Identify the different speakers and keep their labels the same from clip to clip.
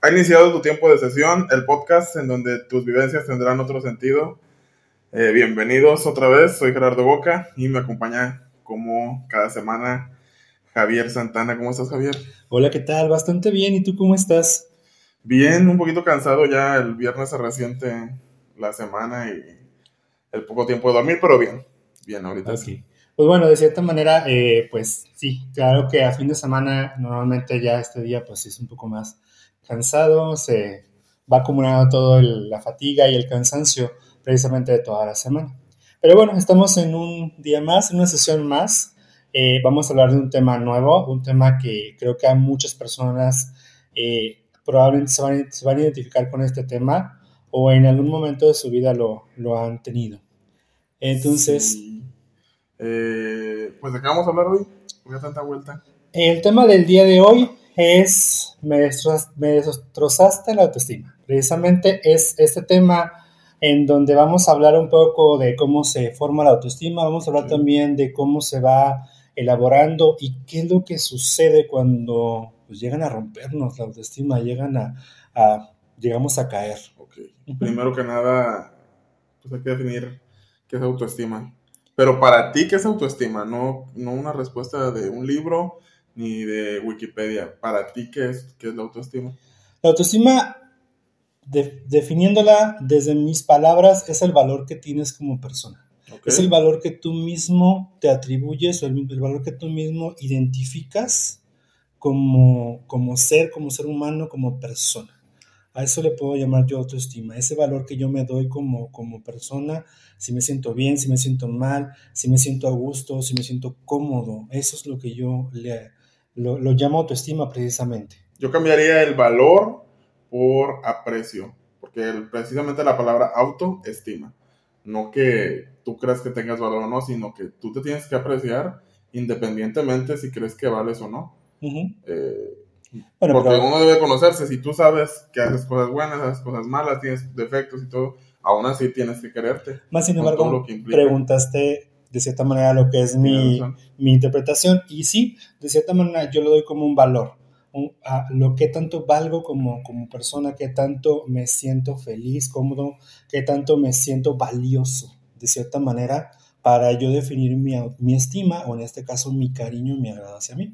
Speaker 1: Ha iniciado tu tiempo de sesión, el podcast en donde tus vivencias tendrán otro sentido. Eh, bienvenidos otra vez, soy Gerardo Boca y me acompaña como cada semana Javier Santana. ¿Cómo estás, Javier?
Speaker 2: Hola, ¿qué tal? Bastante bien. ¿Y tú cómo estás?
Speaker 1: Bien, un poquito cansado ya. El viernes se resiente la semana y el poco tiempo de dormir, pero bien. Bien, ahorita sí.
Speaker 2: Pues bueno, de cierta manera, eh, pues sí, claro que a fin de semana normalmente ya este día pues es un poco más cansado, se va acumulando toda la fatiga y el cansancio precisamente de toda la semana. Pero bueno, estamos en un día más, en una sesión más. Eh, vamos a hablar de un tema nuevo, un tema que creo que a muchas personas eh, probablemente se van, se van, a identificar con este tema o en algún momento de su vida lo, lo han tenido. Entonces...
Speaker 1: Eh, pues de qué vamos a hablar hoy, ¿por qué tanta vuelta?
Speaker 2: El tema del día de hoy es me, destrozaste la autoestima. Precisamente es este tema en donde vamos a hablar un poco de cómo se forma la autoestima, vamos a hablar también de cómo se va elaborando y qué es lo que sucede cuando pues, llegan a rompernos la autoestima, llegan a, llegamos a caer.
Speaker 1: Okay. Primero que nada, pues hay que definir qué es autoestima. Pero para ti, ¿qué es autoestima? No, no una respuesta de un libro ni de Wikipedia. Para ti, ¿qué es, qué es la autoestima?
Speaker 2: La autoestima, definiéndola desde mis palabras, es el valor que tienes como persona. Es el valor que tú mismo te atribuyes o el, valor que tú mismo identificas como, como ser, como ser humano, como persona. A eso le puedo llamar yo autoestima, ese valor que yo me doy como, como persona, si me siento bien, si me siento mal, si me siento a gusto, si me siento cómodo. Eso es lo que yo le, lo, lo llamo autoestima precisamente.
Speaker 1: Yo cambiaría el valor por aprecio, porque precisamente la palabra autoestima, no que tú creas que tengas valor o no, sino que tú te tienes que apreciar independientemente si crees que vales o no. Porque uno debe conocerse. Si tú sabes que haces cosas buenas, haces cosas malas, tienes defectos y todo, aún así tienes que quererte.
Speaker 2: Más sin embargo, preguntaste de cierta manera lo que es mi, mi, interpretación y sí, de cierta manera yo lo doy como un valor. a lo que tanto valgo como, como persona, que tanto me siento feliz, cómodo, que tanto me siento valioso, de cierta manera, para yo definir mi, mi estima, o en este caso mi cariño y mi agrado hacia mí.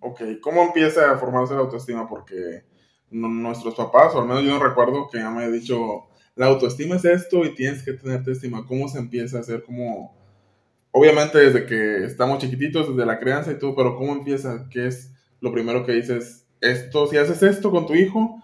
Speaker 1: Ok, ¿cómo empieza a formarse la autoestima? Porque nuestros papás, o al menos yo no recuerdo que ya me haya dicho, la autoestima es esto y tienes que tenerte estima. ¿Cómo se empieza a hacer como... Obviamente desde que estamos chiquititos, desde la crianza y todo, pero ¿cómo empieza? ¿Qué es lo primero que dices? Esto, si haces esto con tu hijo,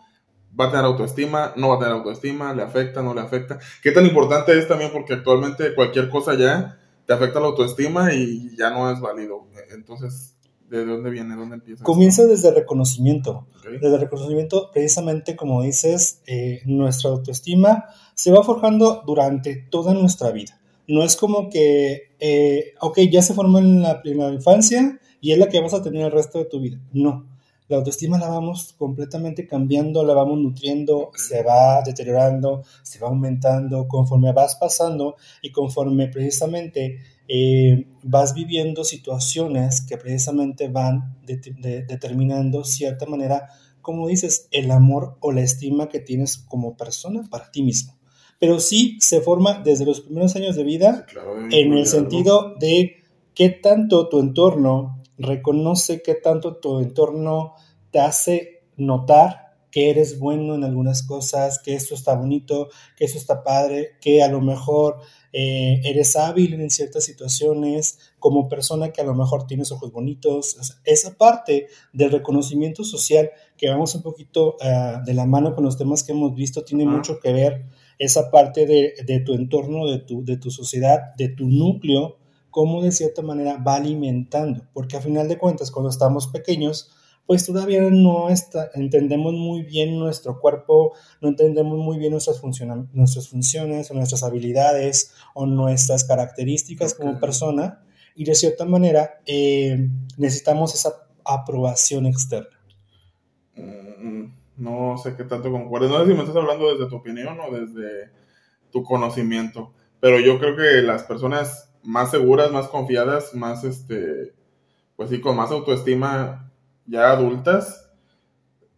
Speaker 1: va a tener autoestima, no va a tener autoestima, le afecta, no le afecta. ¿Qué tan importante es también? Porque actualmente cualquier cosa ya te afecta la autoestima y ya no es válido. Entonces, ¿De dónde viene? ¿Dónde empieza?
Speaker 2: Comienza desde el reconocimiento. Desde el reconocimiento, precisamente como dices, eh, nuestra autoestima se va forjando durante toda nuestra vida. No es como que, eh, ok, ya se formó en la, primera infancia y es la que vas a tener el resto de tu vida. No. La autoestima la vamos completamente cambiando, la vamos nutriendo, se va deteriorando, se va aumentando conforme vas pasando y conforme precisamente eh, vas viviendo situaciones que precisamente van determinando cierta manera, como dices, el amor o la estima que tienes como persona para ti mismo. Pero sí se forma desde los primeros años de vida en el sentido de qué tanto tu entorno reconoce, qué tanto tu entorno te hace notar que eres bueno en algunas cosas, que esto está bonito, que eso está padre, que a lo mejor eh, eres hábil en ciertas situaciones, como persona que a lo mejor tienes ojos bonitos. esa parte del reconocimiento social que vamos un poquito eh, de la mano con los temas que hemos visto tiene mucho que ver esa parte de, de, tu entorno, de tu, de tu sociedad, de tu núcleo, cómo de cierta manera va alimentando, porque a final de cuentas cuando estamos pequeños, pues todavía no está, entendemos muy bien nuestro cuerpo, no entendemos muy bien nuestras, nuestras funciones o nuestras habilidades o nuestras características como persona y de cierta manera eh, necesitamos esa aprobación externa.
Speaker 1: Mm, no sé qué tanto concuerdes, no sé si me estás hablando desde tu opinión o desde tu conocimiento, pero yo creo que las personas más seguras, más confiadas, más este, pues sí, con más autoestima ya adultas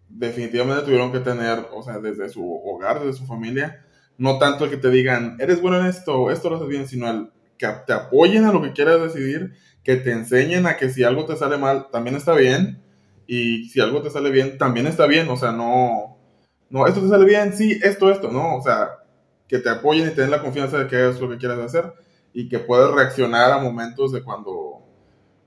Speaker 1: definitivamente tuvieron que tener, o sea, desde su hogar, desde su familia, no tanto el que te digan, eres bueno en esto, esto lo haces bien, sino el que te apoyen a lo que quieras decidir, que te enseñen a que si algo te sale mal, también está bien, y si algo te sale bien, también está bien, o sea, no, no, esto te sale bien, sí, esto, esto, no, o sea, que te apoyen y te la confianza de que es lo que quieras hacer y que puedes reaccionar a momentos de cuando,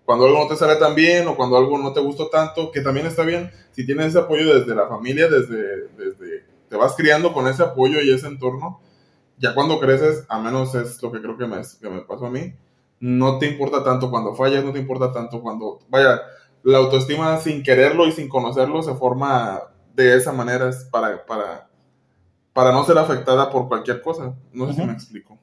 Speaker 1: cuando algo no te sale tan bien o cuando algo no te gustó tanto, que también está bien, si tienes ese apoyo desde la familia, desde, desde te vas criando con ese apoyo y ese entorno, ya cuando creces, a menos es lo que creo que me, que me pasó a mí, no te importa tanto cuando fallas, no te importa tanto cuando, vaya, la autoestima sin quererlo y sin conocerlo se forma de esa manera para, para, para no ser afectada por cualquier cosa. No sé si me explico.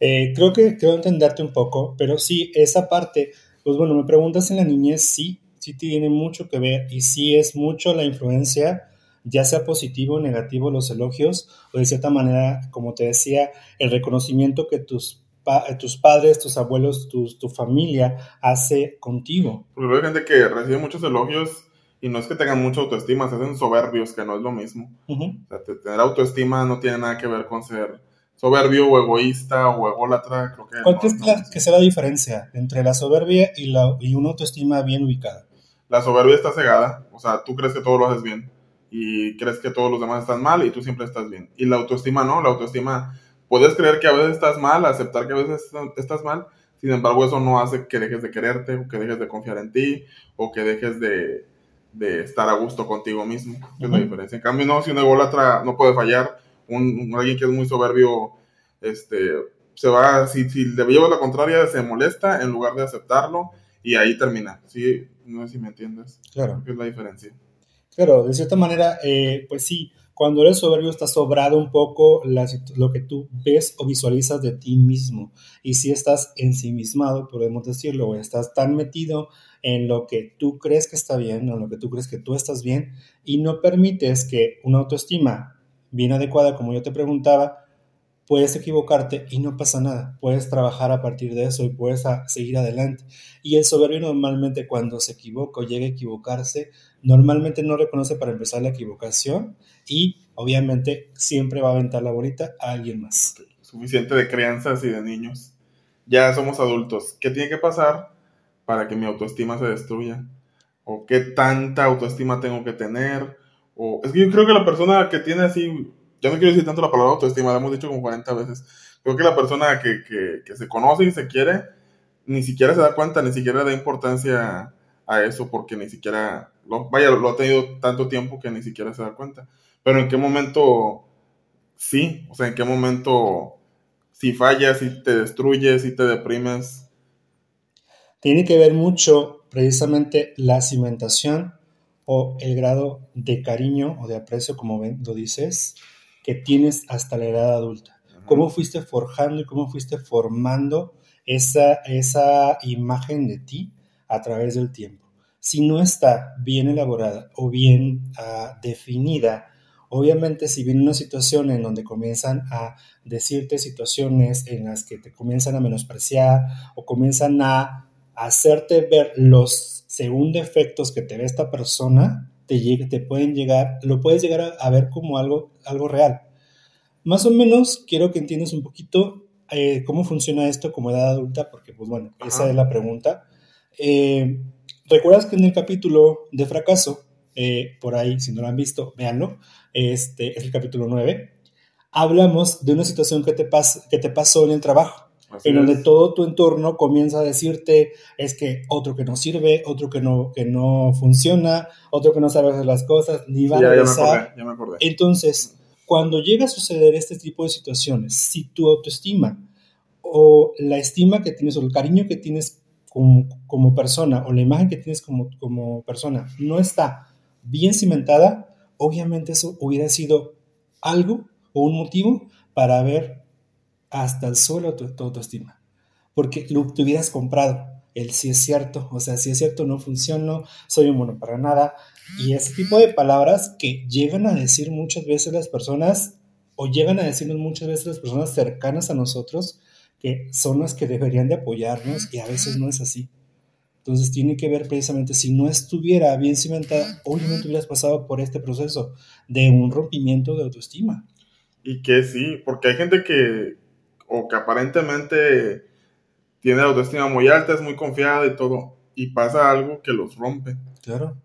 Speaker 2: Eh, creo que creo entenderte un poco, pero sí, esa parte, pues bueno, me preguntas en la niñez, sí, sí tiene mucho que ver y sí es mucho la influencia, ya sea positivo o negativo, los elogios, o de cierta manera, como te decía, el reconocimiento que tus eh, tus padres, tus abuelos, tu familia hace contigo.
Speaker 1: Porque hay gente que recibe muchos elogios y no es que tengan mucha autoestima, se hacen soberbios, que no es lo mismo. o sea, tener autoestima no tiene nada que ver con ser soberbio o egoísta o ególatra, creo que...
Speaker 2: ¿Cuál crees que, sea la diferencia entre la soberbia y, la, y una autoestima bien ubicada?
Speaker 1: La soberbia está cegada, o sea, tú crees que todo lo haces bien y crees que todos los demás están mal y tú siempre estás bien. Y la autoestima no, la autoestima puedes creer que a veces estás mal, aceptar que a veces estás mal, sin embargo eso no hace que dejes de quererte o que dejes de confiar en ti o que dejes de, estar a gusto contigo mismo. Es la diferencia. En cambio, no, si un ególatra no puede fallar, un, alguien que es muy soberbio, este, se va, si, si le llevas la contraria, se molesta en lugar de aceptarlo y ahí termina. Sí, no sé si me entiendes. Claro. ¿Qué es la diferencia?
Speaker 2: Claro, de cierta manera, eh, pues sí, cuando eres soberbio está sobrado un poco lo que tú ves o visualizas de ti mismo. Y si estás ensimismado, podemos decirlo, o estás tan metido en lo que tú crees que está bien, en lo que tú crees que tú estás bien, y no permites que una autoestima bien adecuada, como yo te preguntaba, puedes equivocarte y no pasa nada. Puedes trabajar a partir de eso y puedes seguir adelante. Y el soberbio normalmente cuando se equivoca o llega a equivocarse, normalmente no reconoce para empezar la equivocación y obviamente siempre va a aventar la bolita a alguien más.
Speaker 1: Suficiente de crianzas y de niños. Ya somos adultos. ¿Qué tiene que pasar para que mi autoestima se destruya? ¿O qué tanta autoestima tengo que tener? Es que yo creo que la persona que tiene así, ya no quiero decir tanto la palabra autoestima, la hemos dicho como 40 veces. Creo que la persona que, que, que se conoce y se quiere, ni siquiera se da cuenta, ni siquiera da importancia a eso porque ni siquiera, lo, vaya, lo ha tenido tanto tiempo que ni siquiera se da cuenta. Pero en qué momento sí, o sea, en qué momento si fallas, si te destruyes, si te deprimes.
Speaker 2: Tiene que ver mucho precisamente la cimentación o el grado de cariño o de aprecio, como lo dices, que tienes hasta la edad adulta. Cómo fuiste forjando y cómo fuiste formando esa, esa imagen de ti a través del tiempo. Si no está bien elaborada o bien ah, definida, obviamente si viene una situación en donde comienzan a decirte situaciones en las que te comienzan a menospreciar o comienzan a hacerte ver los según defectos que te ve esta persona, te, te pueden llegar, lo puedes llegar a, ver como algo, algo real. Más o menos quiero que entiendas un poquito eh, cómo funciona esto como edad adulta, porque pues bueno, esa es la pregunta. Eh, ¿Recuerdas que en el capítulo de fracaso, eh, por ahí, si no lo han visto, véanlo, este es el capítulo 9, hablamos de una situación que te, que te pasó en el trabajo, en donde todo tu entorno comienza a decirte es que otro que no sirve, otro que no, que no funciona, otro que no sabe hacer las cosas, ni va a regresar.
Speaker 1: Ya me acordé,
Speaker 2: Entonces, cuando llega a suceder este tipo de situaciones, si tu autoestima o la estima que tienes o el cariño que tienes como, persona o la imagen que tienes como, como persona no está bien cimentada, obviamente eso hubiera sido algo o un motivo para ver hasta el suelo tu, tu autoestima. Porque lo te hubieras comprado. El si es cierto, o sea, si es cierto, no funciono, soy un mono para nada. Y ese tipo de palabras que llegan a decir muchas veces las personas, o llegan a decirnos muchas veces las personas cercanas a nosotros, que son las que deberían de apoyarnos y a veces no es así. Entonces tiene que ver precisamente, si no estuviera bien cimentada, obviamente hubieras pasado por este proceso de un rompimiento de autoestima.
Speaker 1: Y que sí, porque hay gente que, o que aparentemente tiene la autoestima muy alta, es muy confiada y todo, y pasa algo que los rompe.
Speaker 2: Claro.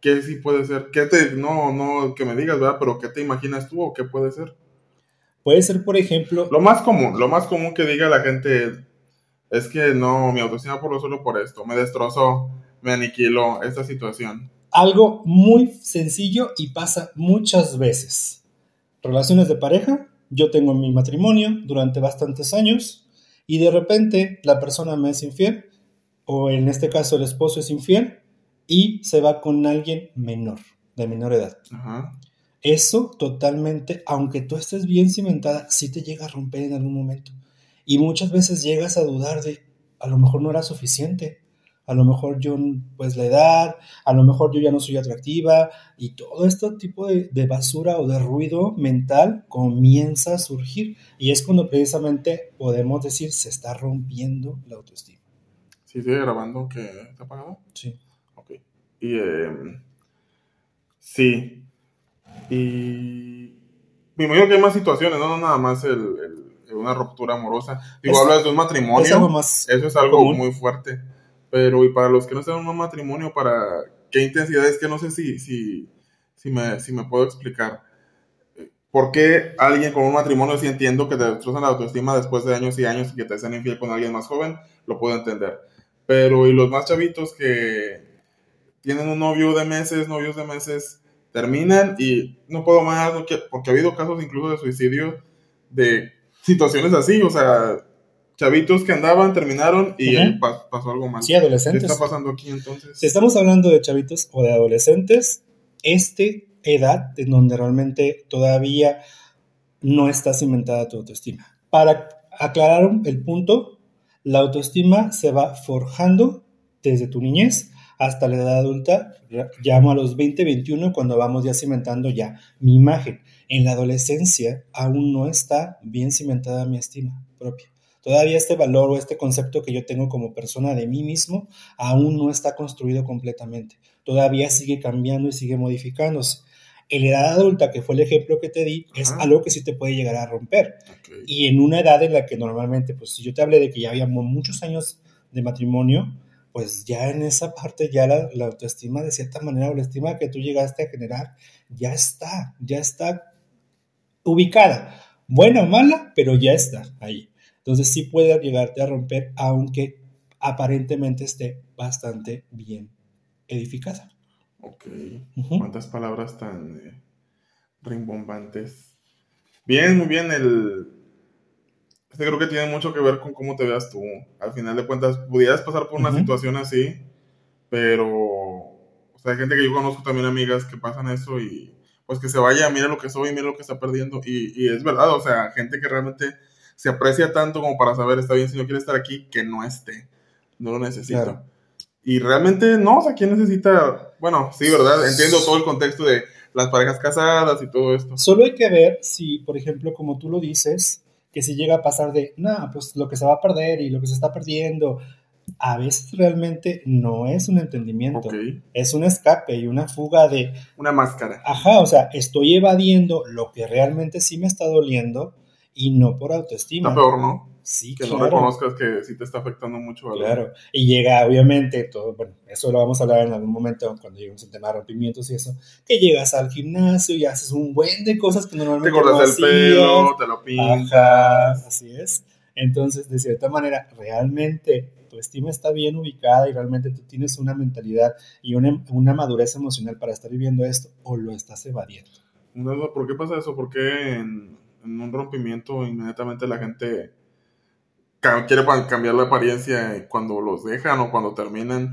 Speaker 1: ¿Qué sí puede ser? ¿Qué te, no, no que me digas, ¿verdad? Pero ¿qué te imaginas tú o qué puede ser?
Speaker 2: Puede ser, por ejemplo...
Speaker 1: Lo más común, lo más común que diga la gente es que no, mi autoestima por lo solo por esto, me destrozó, me aniquiló esta situación.
Speaker 2: Algo muy sencillo y pasa muchas veces. Relaciones de pareja, yo tengo mi matrimonio durante bastantes años y de repente la persona me es infiel, o en este caso el esposo es infiel, y se va con alguien menor, de menor edad. Eso totalmente, aunque tú estés bien cimentada, sí te llega a romper en algún momento. Y muchas veces llegas a dudar de, a lo mejor no era suficiente, a lo mejor yo, pues la edad, a lo mejor yo ya no soy atractiva, y todo este tipo de, basura o de ruido mental comienza a surgir. Y es cuando precisamente podemos decir, se está rompiendo la autoestima.
Speaker 1: ¿Sí sigue grabando que está apagado?
Speaker 2: Sí.
Speaker 1: Ok. Y, em, sí. Y... Me imagino que hay más situaciones, no, no nada más el una ruptura amorosa. Digo, hablas de un matrimonio. eso es algo muy fuerte. Pero, y para los que no están en un matrimonio, para qué intensidad es que no sé si, si, si, me, si me puedo explicar. ¿Por qué alguien con un matrimonio, si entiendo que te destrozan la autoestima después de años y años y que te sean infiel con alguien más joven? Lo puedo entender. Pero, y los más chavitos que tienen un novio de meses, novios de meses, terminan y no puedo más, porque ha habido casos incluso de suicidio de situaciones así, o sea, chavitos que andaban, terminaron y pasó algo mal.
Speaker 2: Sí, adolescentes.
Speaker 1: ¿Qué está pasando aquí entonces?
Speaker 2: Si estamos hablando de chavitos o de adolescentes, este edad en donde realmente todavía no está cimentada tu autoestima. Para aclarar el punto, la autoestima se va forjando desde tu niñez hasta la edad adulta, llamo a los 20, 21, cuando vamos ya cimentando ya mi imagen. En la adolescencia aún no está bien cimentada mi estima propia. Todavía este valor o este concepto que yo tengo como persona de mí mismo aún no está construido completamente. Todavía sigue cambiando y sigue modificándose. En la edad adulta, que fue el ejemplo que te di, es algo que sí te puede llegar a romper. Y en una edad en la que normalmente, pues si yo te hablé de que ya habíamos muchos años de matrimonio, pues ya en esa parte ya la, autoestima de cierta manera o la estima que tú llegaste a generar ya está, ya está ubicada, buena o mala, pero ya está ahí. Entonces sí puede llegarte a romper aunque aparentemente esté bastante bien edificada.
Speaker 1: Ok, cuántas palabras tan eh, rimbombantes. Bien, muy bien, el, este creo que tiene mucho que ver con cómo te veas tú. Al final de cuentas, pudieras pasar por una situación así, pero, o sea, hay gente que yo conozco también, amigas, que pasan eso y pues que se vaya, mira lo que soy, mira lo que está perdiendo. Y, y es verdad, o sea, gente que realmente se aprecia tanto como para saber, está bien, si no quiere estar aquí, que no esté. No lo necesita. Y realmente no, o sea, ¿quién necesita? Bueno, sí, ¿verdad? Entiendo todo el contexto de las parejas casadas y todo esto.
Speaker 2: Solo hay que ver si, por ejemplo, como tú lo dices, que si llega a pasar de, no, pues lo que se va a perder y lo que se está perdiendo, a veces realmente no es un entendimiento, es un escape y una fuga de...
Speaker 1: Una máscara.
Speaker 2: Ajá, o sea, estoy evadiendo lo que realmente sí me está doliendo y no por autoestima.
Speaker 1: Está peor, ¿no?
Speaker 2: Sí,
Speaker 1: que no reconozcas que sí te está afectando mucho.
Speaker 2: Claro, y llega obviamente todo, bueno, eso lo vamos a hablar en algún momento cuando lleguemos al tema de rompimientos y eso, que llegas al gimnasio y haces un buen de cosas que normalmente
Speaker 1: Te cortas el pelo, te lo pintas.
Speaker 2: así es. Entonces, de cierta manera, realmente tu estima está bien ubicada y realmente tú tienes una mentalidad y una, una madurez emocional para estar viviendo esto o lo estás evadiendo.
Speaker 1: ¿Por qué pasa eso? ¿Por qué en, en un rompimiento inmediatamente la gente quiere cambiar la apariencia cuando los dejan o cuando terminan.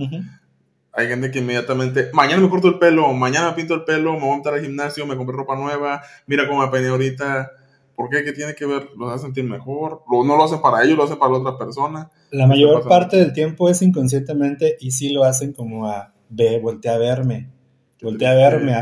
Speaker 1: Hay gente que inmediatamente, mañana me corto el pelo, mañana me pinto el pelo, me voy a montar al gimnasio, me compré ropa nueva, mira cómo me peiné ahorita. ¿Por qué? ¿Qué tiene que ver? ¿Los hace sentir mejor? ¿No lo hacen para ellos, lo hacen para la otra persona?
Speaker 2: La mayor parte del tiempo es inconscientemente y sí lo hacen como a, ve, voltea a verme, voltea a verme,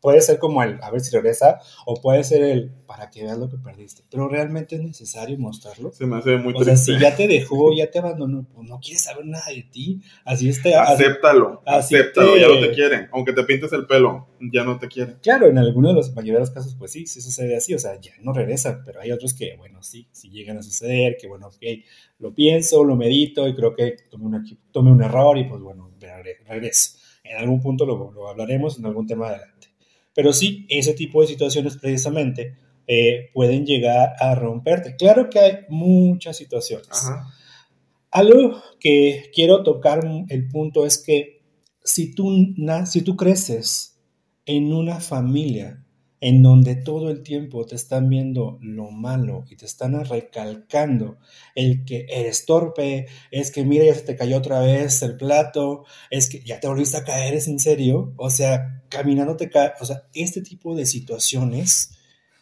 Speaker 2: puede ser como el, a ver si regresa, o puede ser el, para que veas lo que perdiste. Pero realmente es necesario mostrarlo.
Speaker 1: Se me hace muy
Speaker 2: o sea, si ya te dejó, ya te abandonó, pues no quieres saber nada de ti. Así está.
Speaker 1: Acéptalo, acéptalo, ya no te quieren. Aunque te pintes el pelo, ya no te quieren.
Speaker 2: Claro, en algunos de los mayoría de los casos, pues sí, sí sucede así, o sea, ya no regresan, pero hay otros que, bueno, sí, sí llegan a suceder, que bueno, ok, lo pienso, lo medito y creo que tomé, un error y pues bueno, regreso. En algún punto lo, lo hablaremos en algún tema adelante. Pero sí, ese tipo de situaciones precisamente eh, pueden llegar a romperte. Claro que hay muchas situaciones. Algo que quiero tocar el punto es que si tú, si tú creces en una familia en donde todo el tiempo te están viendo lo malo y te están recalcando el que eres torpe, es que mira, ya se te cayó otra vez el plato, es que ya te volviste a caer, es en serio, o sea, caminando te cae, o sea, este tipo de situaciones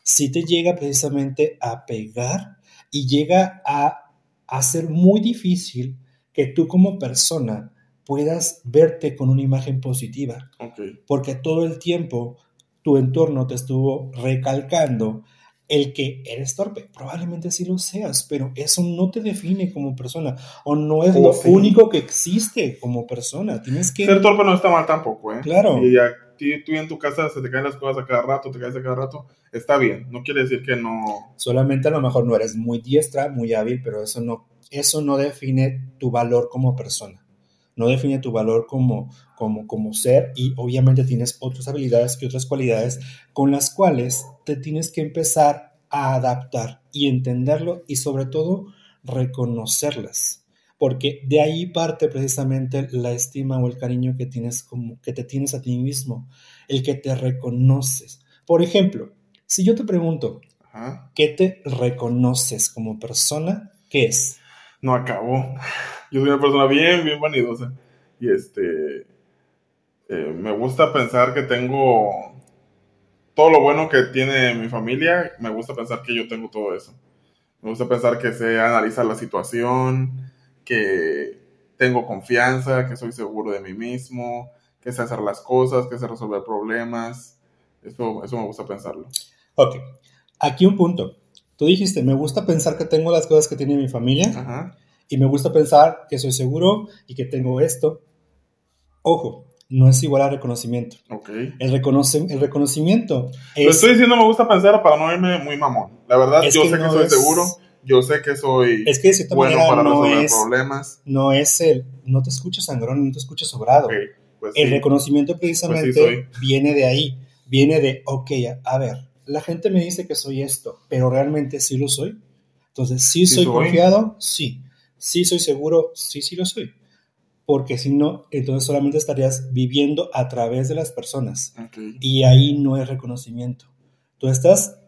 Speaker 2: sí te llega precisamente a pegar y llega a hacer muy difícil que tú como persona puedas verte con una imagen positiva. Porque todo el tiempo tu entorno te estuvo recalcando el que eres torpe. Probablemente sí lo seas, pero eso no te define como persona o no es lo único que existe como persona. Tienes que...
Speaker 1: Ser torpe no está mal tampoco, ¿eh?
Speaker 2: Claro.
Speaker 1: Y ya tú en tu casa se te caen las cosas a cada rato, te caes a cada rato, está bien. No quiere decir que no...
Speaker 2: Solamente a lo mejor no eres muy diestra, muy hábil, pero eso no, eso no define tu valor como persona no define tu valor como, como, como ser y obviamente tienes otras habilidades y otras cualidades con las cuales te tienes que empezar a adaptar y entenderlo y sobre todo reconocerlas. Porque de ahí parte precisamente la estima o el cariño que tienes como que te tienes a ti mismo, el que te reconoces. Por ejemplo, si yo te pregunto, ¿qué te reconoces como persona? ¿Qué es?
Speaker 1: No acabó. Yo soy una persona bien, bien vanidosa. Y este. Eh, me gusta pensar que tengo todo lo bueno que tiene mi familia. Me gusta pensar que yo tengo todo eso. Me gusta pensar que sé analizar la situación, que tengo confianza, que soy seguro de mí mismo, que sé hacer las cosas, que sé resolver problemas. Eso, eso me gusta pensarlo.
Speaker 2: Ok. Aquí un punto. Tú dijiste, me gusta pensar que tengo las cosas que tiene mi familia. Ajá y me gusta pensar que soy seguro y que tengo esto. Ojo, no es igual a reconocimiento.
Speaker 1: Okay.
Speaker 2: El, reconoce, el reconocimiento
Speaker 1: es... Lo estoy diciendo me gusta pensar para no irme muy mamón. La verdad, yo sé que soy seguro, yo sé que soy
Speaker 2: es que bueno para no resolver problemas. No es el... No te escuchas sangrón, no te escuchas sobrado. Pues el reconocimiento pues precisamente viene de ahí. Viene de, ok, a, ver, la gente me dice que soy esto, pero realmente sí lo soy. Entonces, ¿sí, soy, soy confiado? Sí. Sí soy seguro, sí, sí lo soy. Porque si no, entonces solamente estarías viviendo a través de las personas. Y ahí no es reconocimiento. Tú estás,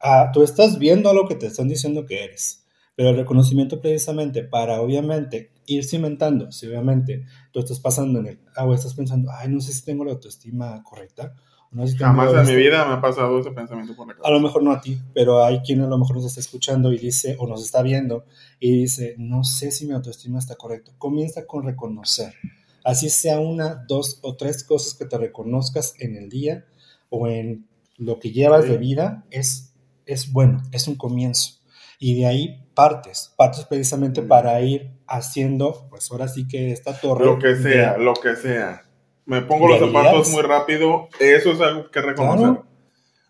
Speaker 2: ah, tú estás viendo a lo que te están diciendo que eres. Pero el reconocimiento precisamente para, obviamente, ir cimentando, si obviamente tú estás pasando en el agua, estás pensando, ay, no sé si tengo la autoestima correcta,
Speaker 1: Jamás en mi vida me ha pasado ese pensamiento por la cabeza.
Speaker 2: A lo mejor no a ti, pero hay quien a lo mejor nos está escuchando y dice, o nos está viendo, y dice, no sé si mi autoestima está correcta. Comienza con reconocer. Así sea una, dos o tres cosas que te reconozcas en el día o en lo que llevas de vida, es, es bueno, es un comienzo. Y de ahí partes, partes precisamente para ir haciendo, pues ahora sí que esta torre.
Speaker 1: Lo que sea, lo que sea me pongo los zapatos muy rápido, eso es algo que reconocer.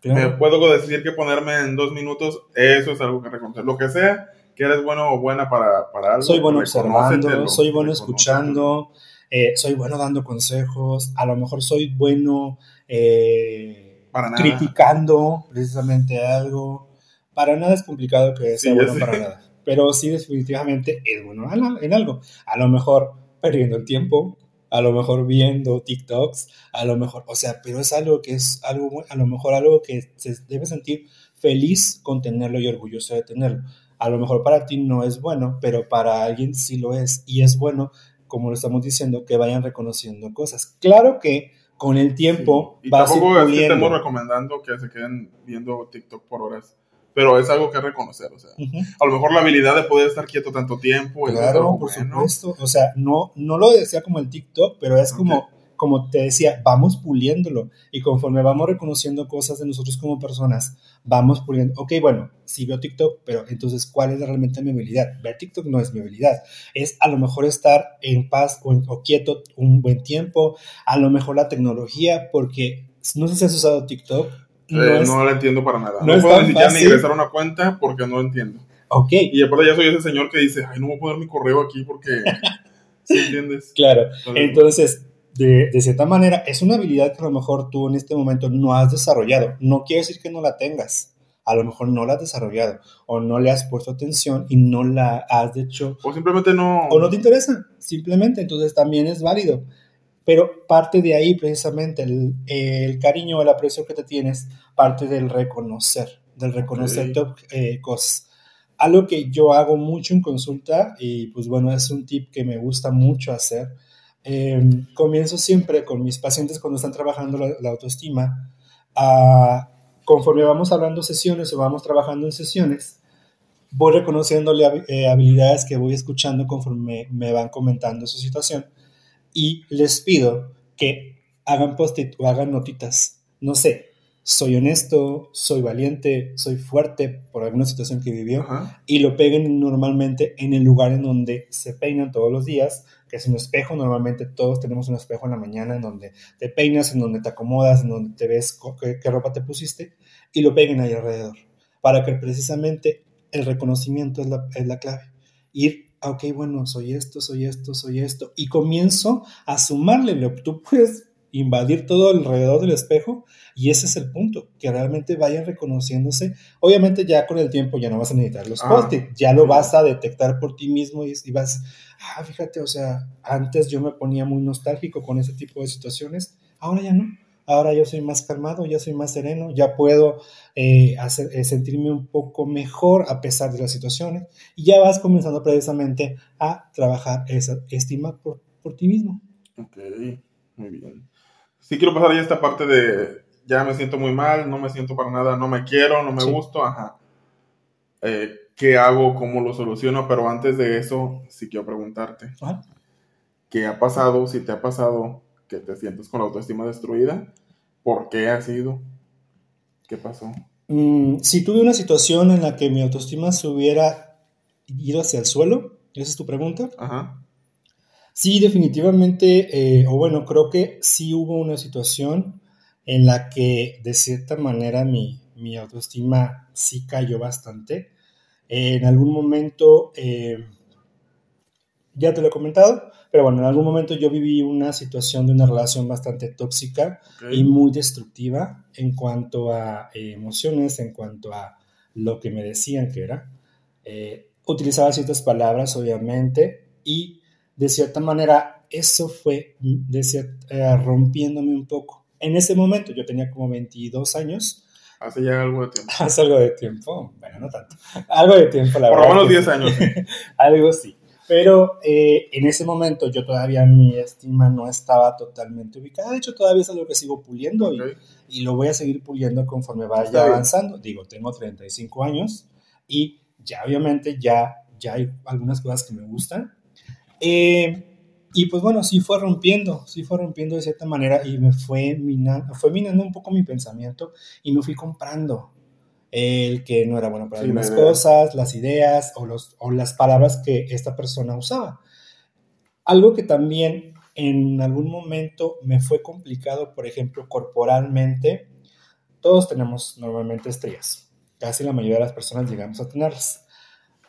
Speaker 1: Me puedo decir que ponerme en dos minutos, eso es algo que reconocer. Lo que sea, que eres bueno o buena para, para algo.
Speaker 2: Soy bueno observando, soy bueno escuchando, eh, soy bueno dando consejos, a lo mejor soy bueno eh, criticando precisamente algo. Para nada es complicado que sea bueno para nada. Pero sí definitivamente es bueno en algo. A lo mejor perdiendo el tiempo, a lo mejor viendo TikToks, a lo mejor, o sea, pero es algo que es algo, a lo mejor algo que se debe sentir feliz con tenerlo y orgulloso de tenerlo. A lo mejor para ti no es bueno, pero para alguien sí lo es. Y es bueno, como lo estamos diciendo, que vayan reconociendo cosas. Claro que con el tiempo
Speaker 1: sí. y tampoco estamos recomendando que se queden viendo TikTok por horas pero es algo que reconocer, o sea, a lo mejor la habilidad de poder estar quieto tanto tiempo.
Speaker 2: Claro, por supuesto, o sea, no, no lo decía como el TikTok, pero es como como te decía, vamos puliéndolo y conforme vamos reconociendo cosas de nosotros como personas, vamos puliendo, ok, bueno, sí veo TikTok, pero entonces, ¿cuál es realmente mi habilidad? Ver TikTok no es mi habilidad, es a lo mejor estar en paz o, quieto un buen tiempo, a lo mejor la tecnología, porque no sé si has usado TikTok.
Speaker 1: No, eh, no la entiendo para nada. No, puedo ni siquiera ni ingresar a una cuenta porque no entiendo.
Speaker 2: Ok.
Speaker 1: Y aparte ya soy ese señor que dice, ay, no voy a poner mi correo aquí porque... ¿Sí entiendes?
Speaker 2: Claro. Entonces, de, de, cierta manera, es una habilidad que a lo mejor tú en este momento no has desarrollado. No quiere decir que no la tengas. A lo mejor no la has desarrollado o no le has puesto atención y no la has hecho.
Speaker 1: O simplemente no.
Speaker 2: O no te interesa, simplemente. Entonces también es válido. Pero parte de ahí precisamente el, el cariño o el aprecio que te tienes, parte del reconocer, del reconocer eh, cosas. Algo que yo hago mucho en consulta y pues bueno, es un tip que me gusta mucho hacer Em, comienzo siempre con mis pacientes cuando están trabajando la, autoestima, conforme vamos hablando sesiones o vamos trabajando en sesiones, voy reconociéndole eh, habilidades que voy escuchando conforme me, van comentando su situación y les pido que hagan post-it o hagan notitas. No sé, soy honesto, soy valiente, soy fuerte por alguna situación que vivió y lo peguen normalmente en el lugar en donde se peinan todos los días que es un espejo. Normalmente todos tenemos un espejo en la mañana en donde te peinas, en donde te acomodas, en donde te ves qué, ropa te pusiste y lo peguen ahí alrededor. Para que precisamente el reconocimiento es la, es la clave. Ir, ok, bueno, soy esto, soy esto, soy esto. Y comienzo a sumarle. Tú puedes invadir todo alrededor del espejo y ese es el punto, que realmente vayan reconociéndose. Obviamente ya con el tiempo ya no vas a necesitar los ah. post-it, ya lo vas a detectar por ti mismo y, vas, ah, fíjate, o sea, antes yo me ponía muy nostálgico con ese tipo de situaciones, ahora ya no. Ahora yo soy más calmado, ya soy más sereno, ya puedo eh, hacer, eh, sentirme un poco mejor a pesar de las situaciones y ya vas comenzando precisamente a trabajar esa estima por, por ti mismo.
Speaker 1: Ok, muy bien sí quiero pasar ya esta parte de ya me siento muy mal, no me siento para nada, no me quiero, no me gusto, ajá. Eh, ¿Qué hago? ¿Cómo lo soluciono? Pero antes de eso, sí quiero preguntarte. ¿Qué ha pasado? Si te ha pasado que te sientes con la autoestima destruida, ¿por qué ha sido? ¿Qué pasó?
Speaker 2: Mm, si tuve una situación en la que mi autoestima se hubiera ido hacia el suelo, ¿esa es tu pregunta? Ajá. Sí, definitivamente, eh, o bueno, creo que sí hubo una situación en la que de cierta manera mi, autoestima sí cayó bastante. en algún momento, eh, ya te lo he comentado, pero bueno, en algún momento yo viví una situación de una relación bastante tóxica y muy destructiva en cuanto a eh, emociones, en cuanto a lo que me decían que era. utilizaba ciertas palabras, obviamente, y de cierta manera, eso fue de eh, rompiéndome un poco. En ese momento, yo tenía como 22 años.
Speaker 1: Hace ya algo de tiempo.
Speaker 2: Hace algo de tiempo, bueno, no tanto. Algo de tiempo,
Speaker 1: la verdad. Por lo menos 10 años.
Speaker 2: algo sí. Pero eh, en ese momento yo todavía mi estima no estaba totalmente ubicada. De hecho, todavía es algo que sigo puliendo y, y, lo voy a seguir puliendo conforme vaya avanzando. Digo, tengo 35 años y ya obviamente ya, ya hay algunas cosas que me gustan, eh, y pues bueno, sí fue rompiendo, sí fue rompiendo de cierta manera y me fue minando, fue minando un poco mi pensamiento y me fui comprando el que no era bueno para algunas cosas, las ideas o, los, o las palabras que esta persona usaba. Algo que también en algún momento me fue complicado, por ejemplo, corporalmente, todos tenemos normalmente estrellas. Casi la mayoría de las personas llegamos a tenerlas.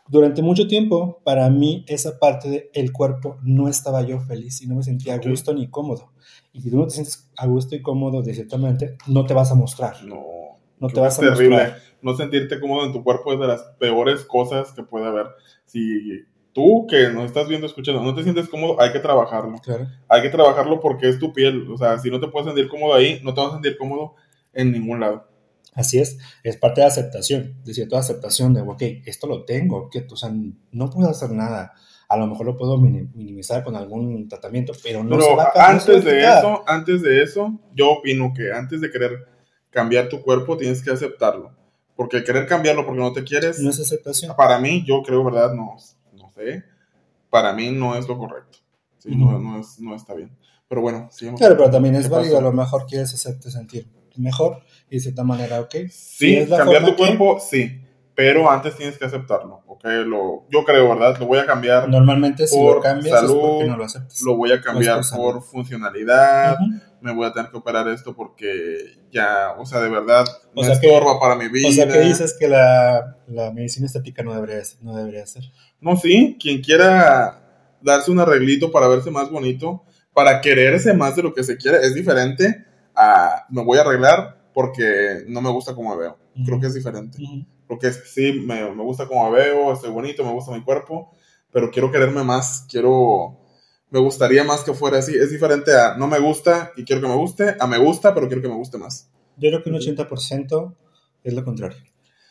Speaker 2: Durante mucho tiempo, para mí, esa parte del cuerpo no estaba yo feliz y no me sentía a gusto ni cómodo. Y si tú no te sientes a gusto y cómodo, de cierta manera, no te vas a mostrar.
Speaker 1: No. No te vas a terrible. mostrar. No sentirte cómodo en tu cuerpo es de las peores cosas que puede haber. Si tú que no estás viendo, escuchando, no te sientes cómodo, hay que trabajarlo. Claro. Hay que trabajarlo porque es tu piel. O sea, si no te puedes sentir cómodo ahí, no te vas a sentir cómodo en ningún lado.
Speaker 2: Así es, es parte de aceptación, de cierta aceptación de, ok, esto lo tengo, que, o sea, no puedo hacer nada. A lo mejor lo puedo minimizar con algún tratamiento, pero no se va
Speaker 1: a antes de eso, antes de eso, yo opino que antes de querer cambiar tu cuerpo tienes que aceptarlo. Porque querer cambiarlo porque no te quieres.
Speaker 2: No es aceptación.
Speaker 1: Para mí, yo creo, ¿verdad? No, no sé. Para mí no es lo correcto. no, no, es, no está bien. Pero bueno,
Speaker 2: sí. Claro, pero también es válido, a lo mejor quieres hacerte sentir mejor y de cierta manera, ok.
Speaker 1: Sí, cambiar tu cuerpo, sí, pero antes tienes que aceptarlo, ok. Lo, yo creo, ¿verdad? Lo voy a cambiar.
Speaker 2: Normalmente si lo cambias
Speaker 1: salud, es porque no lo aceptas. Lo voy a cambiar por, funcionalidad. Me voy a tener que operar esto porque ya, o sea, de verdad,
Speaker 2: o me estorba para mi vida. O sea, que dices que la, la medicina estética no debería, no debería ser.
Speaker 1: No, sí, quien quiera darse un arreglito para verse más bonito, para quererse más de lo que se quiere, es diferente a me voy a arreglar porque no me gusta como me veo. Creo que es diferente. Porque sí, me, me, gusta como me veo, estoy bonito, me gusta mi cuerpo, pero quiero quererme más, quiero... Me gustaría más que fuera así. Es diferente a no me gusta y quiero que me guste, a me gusta, pero quiero que me guste más.
Speaker 2: Yo creo que un 80% es lo contrario.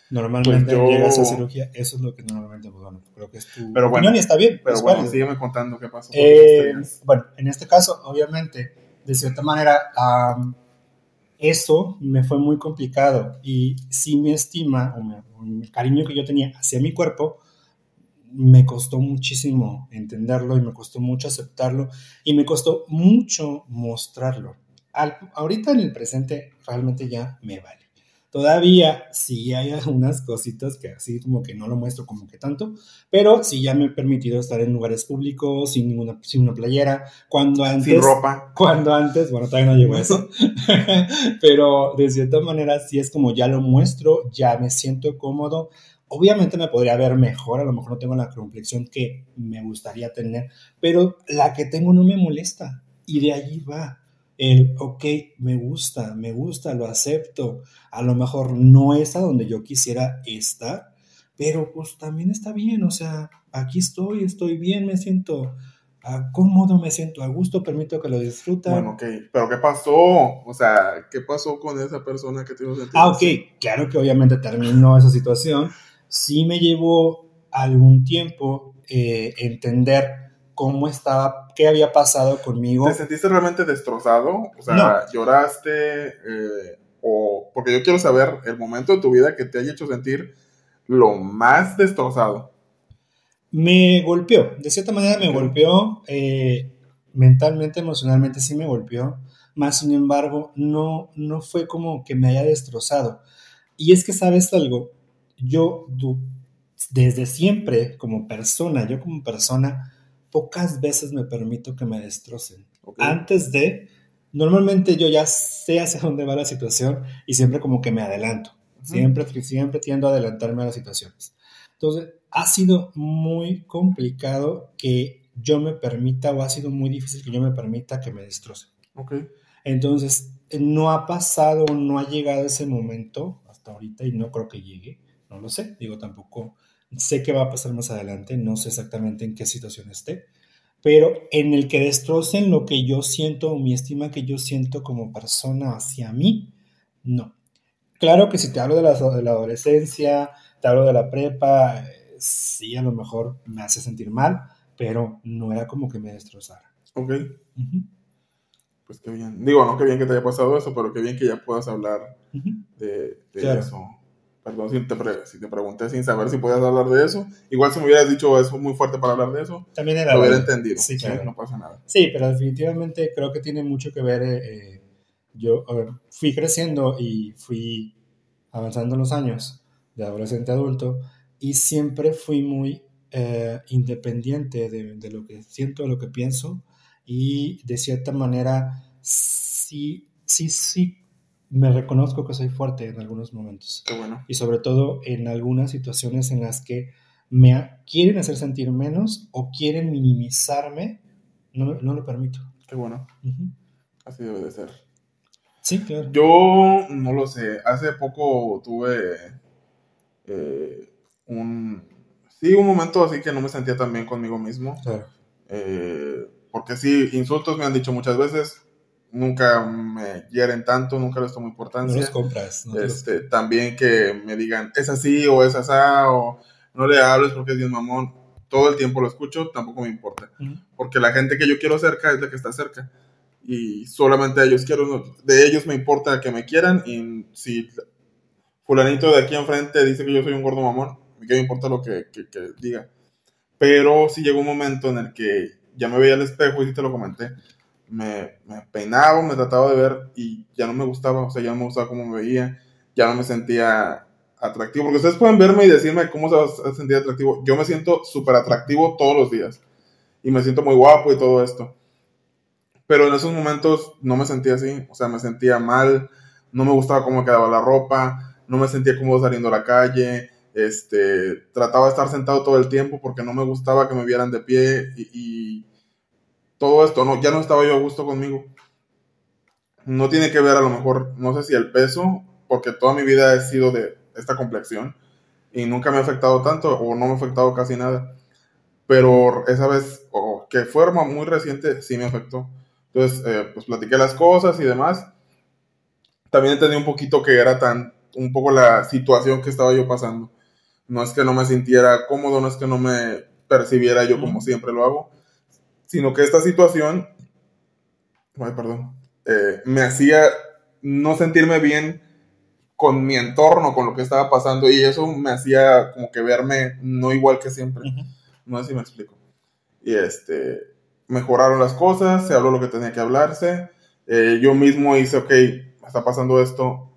Speaker 2: Normalmente pues llegas a cirugía, eso es lo que normalmente, pues, bueno, creo que es tu
Speaker 1: pero bueno,
Speaker 2: y está bien.
Speaker 1: Pero bueno, sígueme contando qué pasó.
Speaker 2: Eh, bueno, en este caso, obviamente, de cierta manera, eso me fue muy complicado y sí mi estima o, el cariño que yo tenía hacia mi cuerpo, me costó muchísimo entenderlo y me costó mucho aceptarlo y me costó mucho mostrarlo. ahorita en el presente realmente ya me vale. Todavía sí hay algunas cositas que así como que no lo muestro como que tanto, pero sí ya me he permitido estar en lugares públicos sin ninguna sin una playera, cuando antes
Speaker 1: sin ropa.
Speaker 2: Cuando antes, bueno, todavía no llego a eso. pero de cierta manera sí es como ya lo muestro, ya me siento cómodo. Obviamente me podría ver mejor, a lo mejor no tengo la complexión que me gustaría tener, pero la que tengo no me molesta y de allí va el, ok, me gusta, me gusta, lo acepto. A lo mejor no es a donde yo quisiera estar, pero pues también está bien, o sea, aquí estoy, estoy bien, me siento cómodo, me siento a gusto, permito que lo disfruten.
Speaker 1: Bueno, ok, pero ¿qué pasó? O sea, ¿qué pasó con esa persona que te
Speaker 2: Ah, ok, claro que obviamente terminó esa situación. Sí me llevó algún tiempo eh, entender cómo estaba, qué había pasado conmigo.
Speaker 1: ¿Te sentiste realmente destrozado? O sea, lloraste, eh, o porque yo quiero saber el momento de tu vida que te haya hecho sentir lo más destrozado.
Speaker 2: Me golpeó, de cierta manera me golpeó, eh, mentalmente, emocionalmente sí me golpeó, más sin embargo no, no fue como que me haya destrozado. Y es que, ¿sabes algo? Yo desde siempre como persona, yo como persona, pocas veces me permito que me destrocen. Antes de, normalmente yo ya sé hacia dónde va la situación y siempre como que me adelanto. Siempre, siempre tiendo a adelantarme a las situaciones. Entonces, ha sido muy complicado que yo me permita, o ha sido muy difícil que yo me permita que me destrocen.
Speaker 1: Okay.
Speaker 2: Entonces, no ha pasado, no ha llegado ese momento hasta ahorita y no creo que llegue. No lo sé. Digo, tampoco Sé que va a pasar más adelante, no sé exactamente en qué situación esté, pero en el que destrocen lo que yo siento o mi estima que yo siento como persona hacia mí, no. Claro que si te hablo de la, de la adolescencia, te hablo de la prepa, sí, a lo mejor me hace sentir mal, pero no era como que me destrozara.
Speaker 1: Ok. Pues qué bien. Digo, no qué bien que te haya pasado eso, pero qué bien que ya puedas hablar de, eso. Perdón si te, si te pregunté sin saber si podías hablar de eso. Igual si me hubieras dicho eso muy fuerte para hablar de eso,
Speaker 2: También era
Speaker 1: lo hubiera entendido. Sí, claro. No pasa nada.
Speaker 2: Sí, pero definitivamente creo que tiene mucho que ver. Eh, eh, yo fui creciendo y fui avanzando los años de adolescente a adulto y siempre fui muy eh, independiente de, de, lo que siento, de lo que pienso y de cierta manera sí, sí, sí me reconozco que soy fuerte en algunos momentos.
Speaker 1: Qué bueno.
Speaker 2: Y sobre todo en algunas situaciones en las que me quieren hacer sentir menos o quieren minimizarme, no, no lo permito.
Speaker 1: Qué bueno. Así debe de ser.
Speaker 2: Sí, claro.
Speaker 1: Yo no lo sé. Hace poco tuve eh, un... Sí, un momento así que no me sentía tan bien conmigo mismo.
Speaker 2: Claro.
Speaker 1: Eh, porque sí, insultos me han dicho muchas veces nunca me hieren tanto, nunca les tomo importancia.
Speaker 2: No los compras.
Speaker 1: este, También que me digan, es así o es asá, o no le hables porque es bien mamón. Todo el tiempo lo escucho, tampoco me importa. Porque la gente que yo quiero cerca es la que está cerca. Y solamente a ellos quiero, de ellos me importa que me quieran. Y si fulanito de aquí enfrente dice que yo soy un gordo mamón, ¿qué me importa lo que, que, que diga? Pero sí llegó un momento en el que ya me veía al espejo y sí te lo comenté me, me peinaba, me trataba de ver y ya no me gustaba, o sea, ya no me gustaba cómo me veía, ya no me sentía atractivo, porque ustedes pueden verme y decirme cómo se va a sentir atractivo. Yo me siento súper atractivo todos los días y me siento muy guapo y todo esto. Pero en esos momentos no me sentía así, o sea, me sentía mal, no me gustaba cómo quedaba la ropa, no me sentía cómodo saliendo a la calle, este, trataba de estar sentado todo el tiempo porque no me gustaba que me vieran de pie y, todo esto, no, ya no estaba yo a gusto conmigo. No tiene que ver a lo mejor, no sé si el peso, porque toda mi vida he sido de esta complexión y nunca me ha afectado tanto o no me ha afectado casi nada. Pero esa vez, o que fue muy reciente, sí me afectó. Entonces, eh, pues platiqué las cosas y demás. También entendí un poquito que era tan, un poco la situación que estaba yo pasando. No es que no me sintiera cómodo, no es que no me percibiera yo como siempre lo hago, sino que esta situación, ay, perdón, eh, me hacía no sentirme bien con mi entorno, con lo que estaba pasando, y eso me hacía como que verme no igual que siempre. No sé si me explico. Y este, mejoraron las cosas, se habló lo que tenía que hablarse. Eh, yo mismo hice, ok, está pasando esto,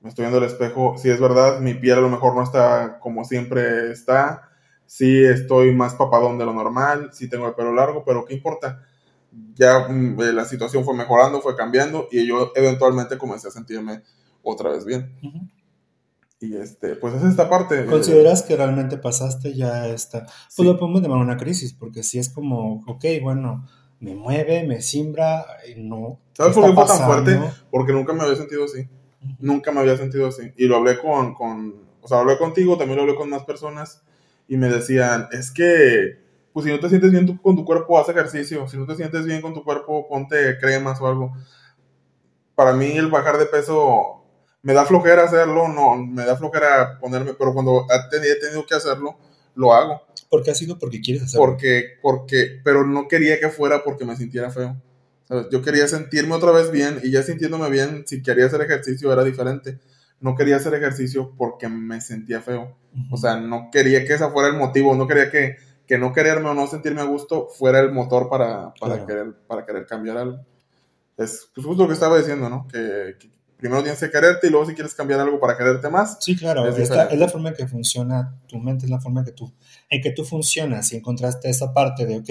Speaker 1: me estoy viendo el espejo, si es verdad, mi piel a lo mejor no está como siempre está, sí estoy más papadón de lo normal, sí tengo el pelo largo, pero ¿qué importa? Ya mm, eh, la situación fue mejorando, fue cambiando y yo eventualmente comencé a sentirme otra vez bien. Y este, pues es esta parte.
Speaker 2: ¿Consideras que realmente pasaste ya esta? Pues lo podemos llamar una crisis, porque si es como, ok, bueno, me mueve, me simbra, no.
Speaker 1: ¿Sabes por qué fue tan fuerte? Porque nunca me había sentido así. Nunca me había sentido así. Y lo hablé con, con, o sea, hablé contigo, también lo hablé con más personas y me decían, es que, pues si no te sientes bien con tu cuerpo, haz ejercicio. Si no te sientes bien con tu cuerpo, ponte cremas o algo. Para mí el bajar de peso me da flojera hacerlo, no, me da flojera ponerme, pero cuando he tenido que hacerlo, lo hago.
Speaker 2: ¿Por qué ha sido? Porque quieres hacerlo.
Speaker 1: Porque, porque, pero no quería que fuera porque me sintiera feo. Yo quería sentirme otra vez bien y ya sintiéndome bien, si quería hacer ejercicio era diferente. No quería hacer ejercicio porque me sentía feo. O sea, no quería que ese fuera el motivo, no quería que, que no quererme o no sentirme a gusto fuera el motor para, para, querer, para querer cambiar algo. Es pues, justo lo que estaba diciendo, ¿no? Que, primero tienes que quererte y luego si quieres cambiar algo para quererte más.
Speaker 2: Sí, claro, es, es la forma en que funciona tu mente, es la forma en que tú, en que tú funcionas y encontraste esa parte de, ok,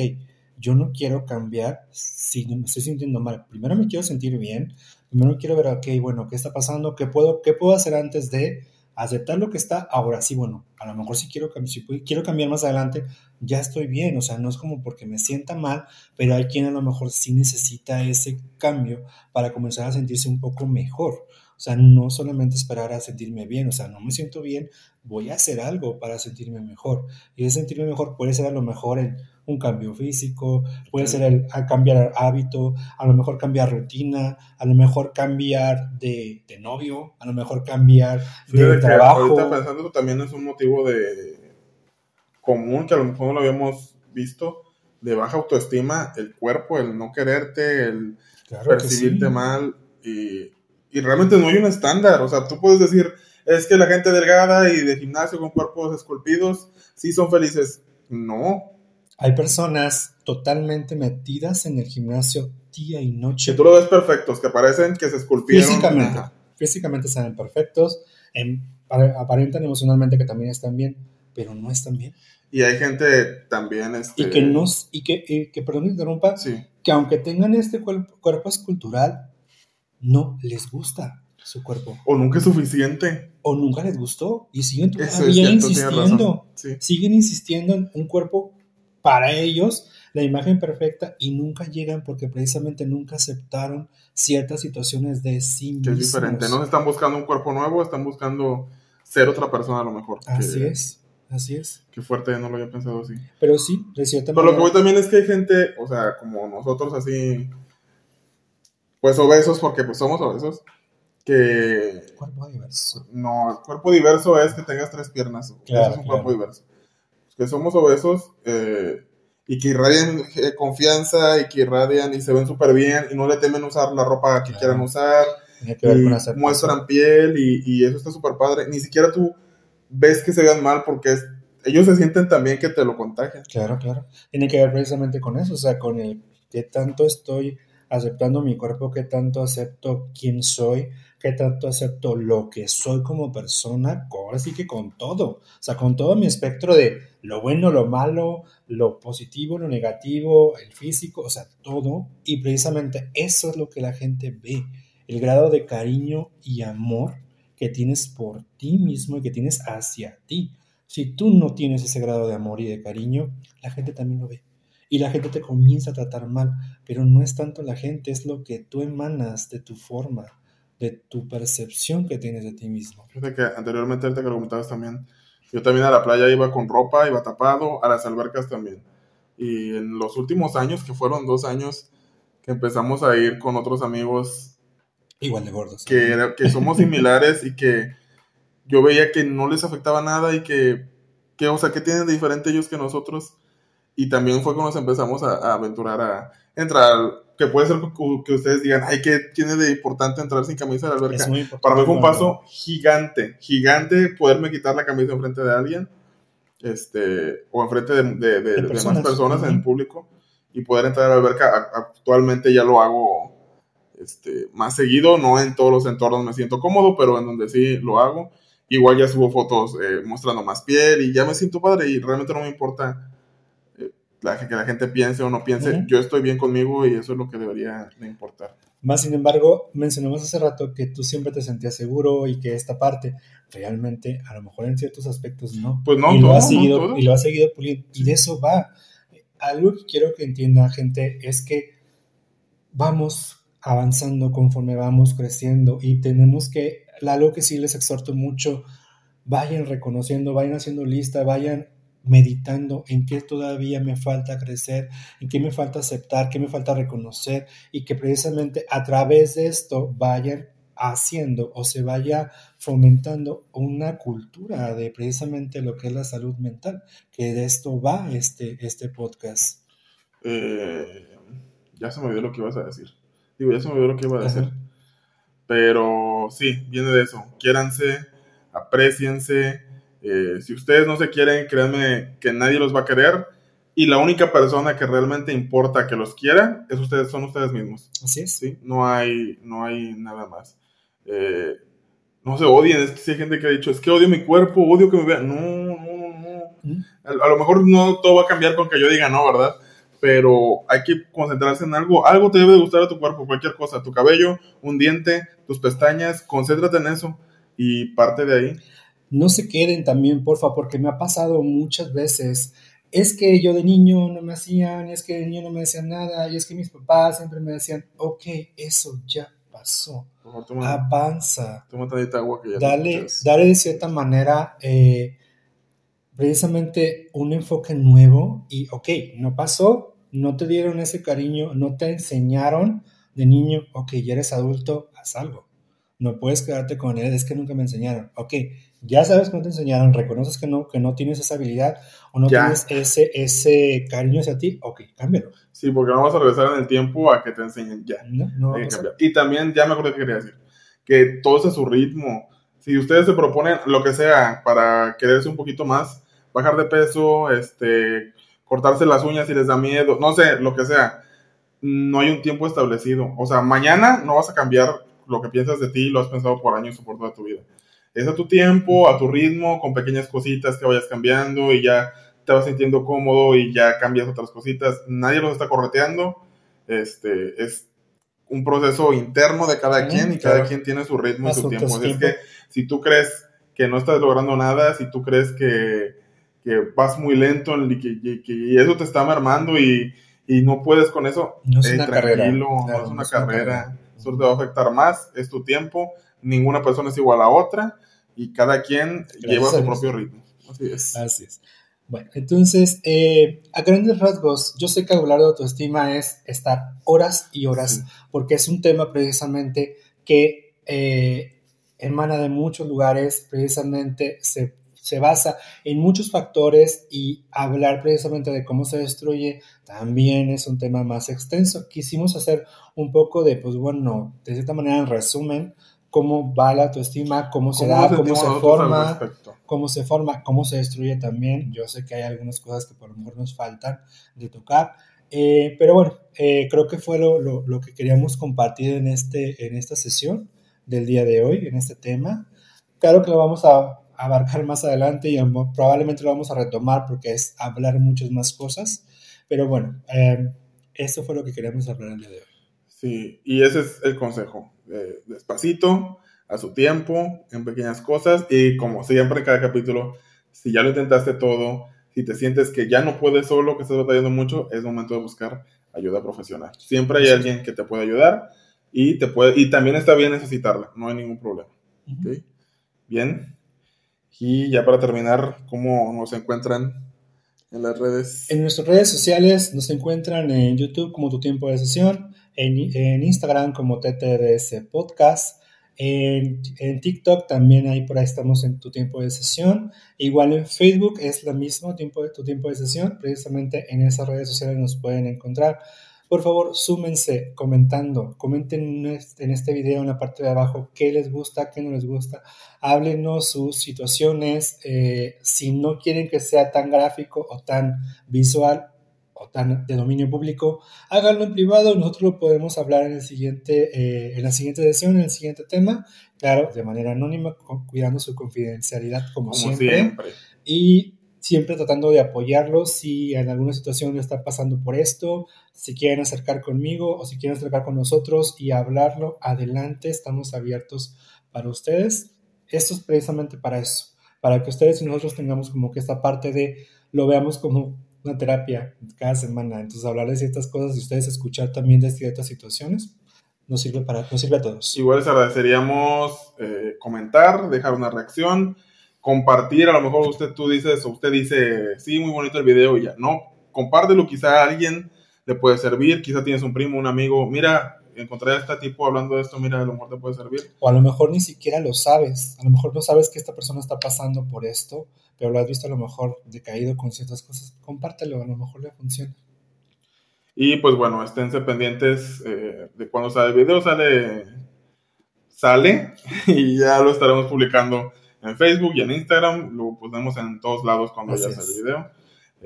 Speaker 2: yo no quiero cambiar si me estoy sintiendo mal. Primero me quiero sentir bien, primero quiero ver, ok, bueno, ¿qué está pasando? ¿Qué puedo, qué puedo hacer antes de aceptar lo que está? Ahora sí, bueno, a lo mejor si quiero, si quiero cambiar más adelante, ya estoy bien, o sea, no es como porque me sienta mal, pero hay quien a lo mejor sí necesita ese cambio para comenzar a sentirse un poco mejor. O sea, no solamente esperar a sentirme bien, o sea, no me siento bien, voy a hacer algo para sentirme mejor. Y ese sentirme mejor puede ser a lo mejor el un cambio físico, puede ser el a cambiar hábito, a lo mejor cambiar rutina, a lo mejor cambiar de, novio, a lo mejor cambiar de trabajo.
Speaker 1: Ahorita pensando también es un motivo de común que a lo mejor no lo habíamos visto, de baja autoestima, el cuerpo, el no quererte, el percibirte mal y, y realmente no hay un estándar, o sea, tú puedes decir, es que la gente delgada y de gimnasio con cuerpos esculpidos sí son felices. No,
Speaker 2: hay personas totalmente metidas en el gimnasio día y noche.
Speaker 1: Que tú lo ves perfectos, que parecen que se esculpieron.
Speaker 2: Físicamente, físicamente están perfectos, aparentan emocionalmente que también están bien, pero no están bien.
Speaker 1: Y hay gente también... Este...
Speaker 2: Y que nos, y que, y que perdón, interrumpa, sí. que aunque tengan este cuerpo, cuerpo escultural, no les gusta su cuerpo.
Speaker 1: O nunca es suficiente.
Speaker 2: O nunca les gustó y siguen todavía insistiendo. Siguen insistiendo en un cuerpo para ellos la imagen perfecta y nunca llegan porque precisamente nunca aceptaron ciertas situaciones de sí mismos.
Speaker 1: Que es diferente, no están buscando un cuerpo nuevo, están buscando ser otra persona a lo mejor.
Speaker 2: Así es, así es.
Speaker 1: Qué fuerte, no lo había pensado así.
Speaker 2: Pero sí, de cierta
Speaker 1: Pero lo que voy también es que hay gente, o sea, como nosotros así, pues obesos, porque pues somos obesos, que...
Speaker 2: Cuerpo diverso.
Speaker 1: No, el cuerpo diverso es que tengas tres piernas. Eso es un cuerpo diverso que somos obesos eh, y que irradian eh, confianza y que irradian y se ven súper bien y no le temen usar la ropa que quieran usar. y muestran piel y, y, eso está súper padre. Ni siquiera tú ves que se vean mal porque ellos se sienten también que te lo contagian.
Speaker 2: Claro, claro. Tiene que ver precisamente con eso, o sea, con el que tanto estoy aceptando mi cuerpo, qué tanto acepto quién soy, qué tanto acepto lo que soy como persona, ahora que con todo, o sea, con todo mi espectro de lo bueno, lo malo, lo positivo, lo negativo, el físico, o sea, todo, y precisamente eso es lo que la gente ve, el grado de cariño y amor que tienes por ti mismo y que tienes hacia ti. Si tú no tienes ese grado de amor y de cariño, la gente también lo ve. Y la gente te comienza a tratar mal, pero no es tanto la gente, es lo que tú emanas de tu forma, de tu percepción que tienes de ti mismo.
Speaker 1: Fíjate que anteriormente te lo comentabas también, yo también a la playa iba con ropa, iba tapado, a las albercas también. Y en los últimos años, que fueron dos años, que empezamos a ir con otros amigos.
Speaker 2: Igual de gordos.
Speaker 1: Que, que somos similares y que yo veía que no les afectaba nada y que, que, o sea, ¿qué tienen de diferente ellos que nosotros? Y también fue cuando nos empezamos a, aventurar a entrar, que puede ser que, ustedes digan, ay, ¿qué tiene de importante entrar sin camisa a la alberca? Para mí fue un paso gigante, gigante poderme quitar la camisa enfrente de alguien, este, o enfrente de, de, de, de personas. más personas en el público, y poder entrar a la alberca. Actualmente ya lo hago este, más seguido, no en todos los entornos me siento cómodo, pero en donde sí lo hago. Igual ya subo fotos eh, mostrando más piel y ya me siento padre y realmente no me importa eh, que la gente piense o no piense. Yo estoy bien conmigo y eso es lo que debería de importar.
Speaker 2: Más sin embargo, mencionamos hace rato que tú siempre te sentías seguro y que esta parte realmente, a lo mejor en ciertos aspectos no.
Speaker 1: Pues no,
Speaker 2: y lo, ha seguido, y lo ha seguido puliendo. Y de eso va. Algo que quiero que entienda, gente, es que vamos avanzando conforme vamos creciendo y tenemos que, algo que sí les exhorto mucho, vayan reconociendo, vayan haciendo lista, vayan meditando en qué todavía me falta crecer, en qué me falta aceptar, qué me falta reconocer y que precisamente a través de esto vayan haciendo o se vaya fomentando una cultura de precisamente lo que es la salud mental, que de esto va este, este podcast.
Speaker 1: Eh, ya se me olvidó lo que ibas a decir. Digo, ya se me olvidó lo que iba a decir. Pero sí, viene de eso. Quiéranse, apreciense. Eh, si ustedes no se quieren, créanme que nadie los va a querer. Y la única persona que realmente importa que los quiera es ustedes, son ustedes mismos.
Speaker 2: Así es.
Speaker 1: ¿sí? No, hay, no hay nada más. Eh, no se odien, es que si hay gente que ha dicho, es que odio mi cuerpo, odio que me vean. No, no, no, no. A, a, lo mejor no todo va a cambiar con que yo diga no, ¿verdad? pero hay que concentrarse en algo. Algo te debe de gustar a tu cuerpo, cualquier cosa, tu cabello, un diente, tus pestañas, concéntrate en eso y parte de ahí.
Speaker 2: No se queden también, porfa, porque me ha pasado muchas veces. Es que yo de niño no me hacían, es que de niño no me decían nada, y es que mis papás siempre me decían, ok, eso ya pasó. Avanza.
Speaker 1: agua que ya
Speaker 2: dale, dale de cierta manera eh, precisamente un enfoque nuevo y, ok, no pasó, no te dieron ese cariño, no te enseñaron de niño, ok, ya eres adulto, haz algo. No puedes quedarte con él, es que nunca me enseñaron. Ok, ya sabes que no te enseñaron, reconoces que no, que no tienes esa habilidad o no tienes ese, ese cariño hacia ti, ok, cámbialo.
Speaker 1: Sí, porque no vamos a regresar en el tiempo a que te enseñen ya. No, no y también, ya me acuerdo que quería decir, que todo es a su ritmo. Si ustedes se proponen lo que sea para quererse un poquito más, bajar de peso, este, cortarse las uñas si les da miedo, no sé, lo que sea. No hay un tiempo establecido. O sea, mañana no vas a cambiar lo que piensas de ti, lo has pensado por años o por toda tu vida. Es a tu tiempo, a tu ritmo, con pequeñas cositas que vayas cambiando y ya te vas sintiendo cómodo y ya cambias otras cositas. Nadie los está correteando. Este, es un proceso interno de cada quien y cada quien tiene su ritmo y su tiempo. es que si tú crees que no estás logrando nada, si tú crees que, que vas muy lento y que, eso te está mermando y, no puedes con eso,
Speaker 2: no es una carrera.
Speaker 1: no es una carrera. Eso te va a afectar más, es tu tiempo, ninguna persona es igual a otra y cada quien lleva su propio ritmo. Así es.
Speaker 2: Así es. Bueno, entonces, eh, a grandes rasgos, yo sé que hablar de autoestima es estar horas y horas, porque es un tema precisamente que eh, emana de muchos lugares, precisamente se se basa en muchos factores y hablar precisamente de cómo se destruye también es un tema más extenso. Quisimos hacer un poco de, pues bueno, de cierta manera en resumen, cómo va la autoestima, cómo se da, cómo se forma, cómo se forma, cómo se destruye también. Yo sé que hay algunas cosas que por lo mejor nos faltan de tocar. Eh, pero bueno, eh, creo que fue lo, lo, que queríamos compartir en, este, en esta sesión del día de hoy, en este tema. Claro que lo vamos a abarcar más adelante y probablemente lo vamos a retomar porque es hablar muchas más cosas. Pero bueno, eh, esto fue lo que queríamos hablar el día de hoy.
Speaker 1: Sí, y ese es el consejo. Despacito, a su tiempo, en pequeñas cosas y como siempre en cada capítulo, si ya lo intentaste todo, si te sientes que ya no puedes solo, que estás batallando mucho, es momento de buscar ayuda profesional. Siempre hay alguien que te puede ayudar y, te puede, y también está bien necesitarla, no hay ningún problema. Bien. Y ya para terminar, ¿cómo nos encuentran en las redes?
Speaker 2: En nuestras redes sociales nos encuentran en YouTube como Tu Tiempo de Sesión, en, Instagram como TTRS Podcast, en, TikTok también ahí por ahí estamos en tu tiempo de sesión. Igual en Facebook es lo mismo, tiempo de, tu tiempo de sesión. Precisamente en esas redes sociales nos pueden encontrar. Por favor, súmense comentando. Comenten en este video en la parte de abajo qué les gusta, qué no les gusta. Háblenos sus situaciones. Eh, si no quieren que sea tan gráfico o tan visual, tan de dominio público, háganlo en privado, nosotros lo podemos hablar en, el siguiente, eh, en la siguiente sesión, en el siguiente tema, claro, de manera anónima, cuidando su confidencialidad como, siempre, Y siempre tratando de apoyarlos si en alguna situación está pasando por esto, si quieren acercar conmigo o si quieren acercar con nosotros y hablarlo, adelante, estamos abiertos para ustedes. Esto es precisamente para eso, para que ustedes y nosotros tengamos como que esta parte de lo veamos como una terapia cada semana. Entonces, hablar de ciertas cosas y ustedes escuchar también de ciertas situaciones nos sirve, para, nos sirve a todos.
Speaker 1: Igual les agradeceríamos eh, comentar, dejar una reacción, compartir. A lo mejor usted tú dices, o usted dice, sí, muy bonito el video y ya. No, compártelo, quizá a alguien le puede servir. Quizá tienes un primo, un amigo. Mira, encontré a este tipo hablando de esto, mira, a lo mejor te puede servir.
Speaker 2: O a lo mejor ni siquiera lo sabes. A lo mejor no sabes que esta persona está pasando por esto pero lo has visto a lo mejor decaído con ciertas cosas, compártelo, a lo mejor le funciona.
Speaker 1: Y pues bueno, esténse pendientes eh, de cuando sale el video, sale, sale y ya lo estaremos publicando en Facebook y en Instagram, lo ponemos en todos lados cuando ya sale el video.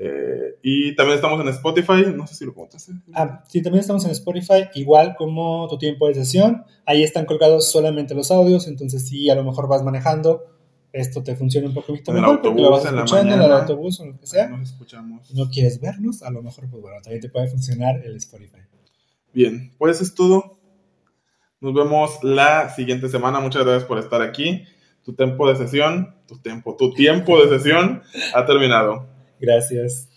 Speaker 1: Eh, y también estamos en Spotify, no sé si lo contaste.
Speaker 2: Ah, sí, también estamos en Spotify, igual como tu tiempo de sesión. Ahí están colgados solamente los audios, entonces si a lo mejor vas manejando, esto te funciona un poquito mejor autobús, porque lo vas escuchando en, el autobús o lo que sea. Nos escuchamos. No quieres vernos, a lo mejor, pues bueno, también te puede funcionar el Spotify.
Speaker 1: Bien, pues es todo. Nos vemos la siguiente semana. Muchas gracias por estar aquí. Tu tiempo de sesión, tu tiempo, tu tiempo de sesión ha terminado.
Speaker 2: Gracias.